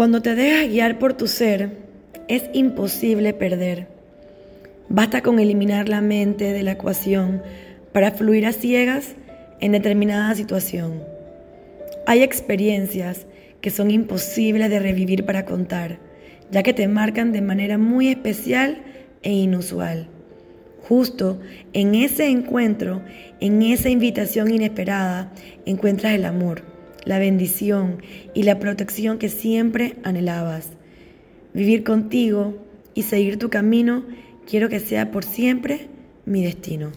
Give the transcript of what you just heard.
Cuando te dejas guiar por tu ser, es imposible perder. Basta con eliminar la mente de la ecuación para fluir a ciegas en determinada situación. Hay experiencias que son imposibles de revivir para contar, ya que te marcan de manera muy especial e inusual. Justo en ese encuentro, en esa invitación inesperada, encuentras el amor, la bendición y la protección que siempre anhelabas. Vivir contigo y seguir tu camino quiero que sea por siempre mi destino.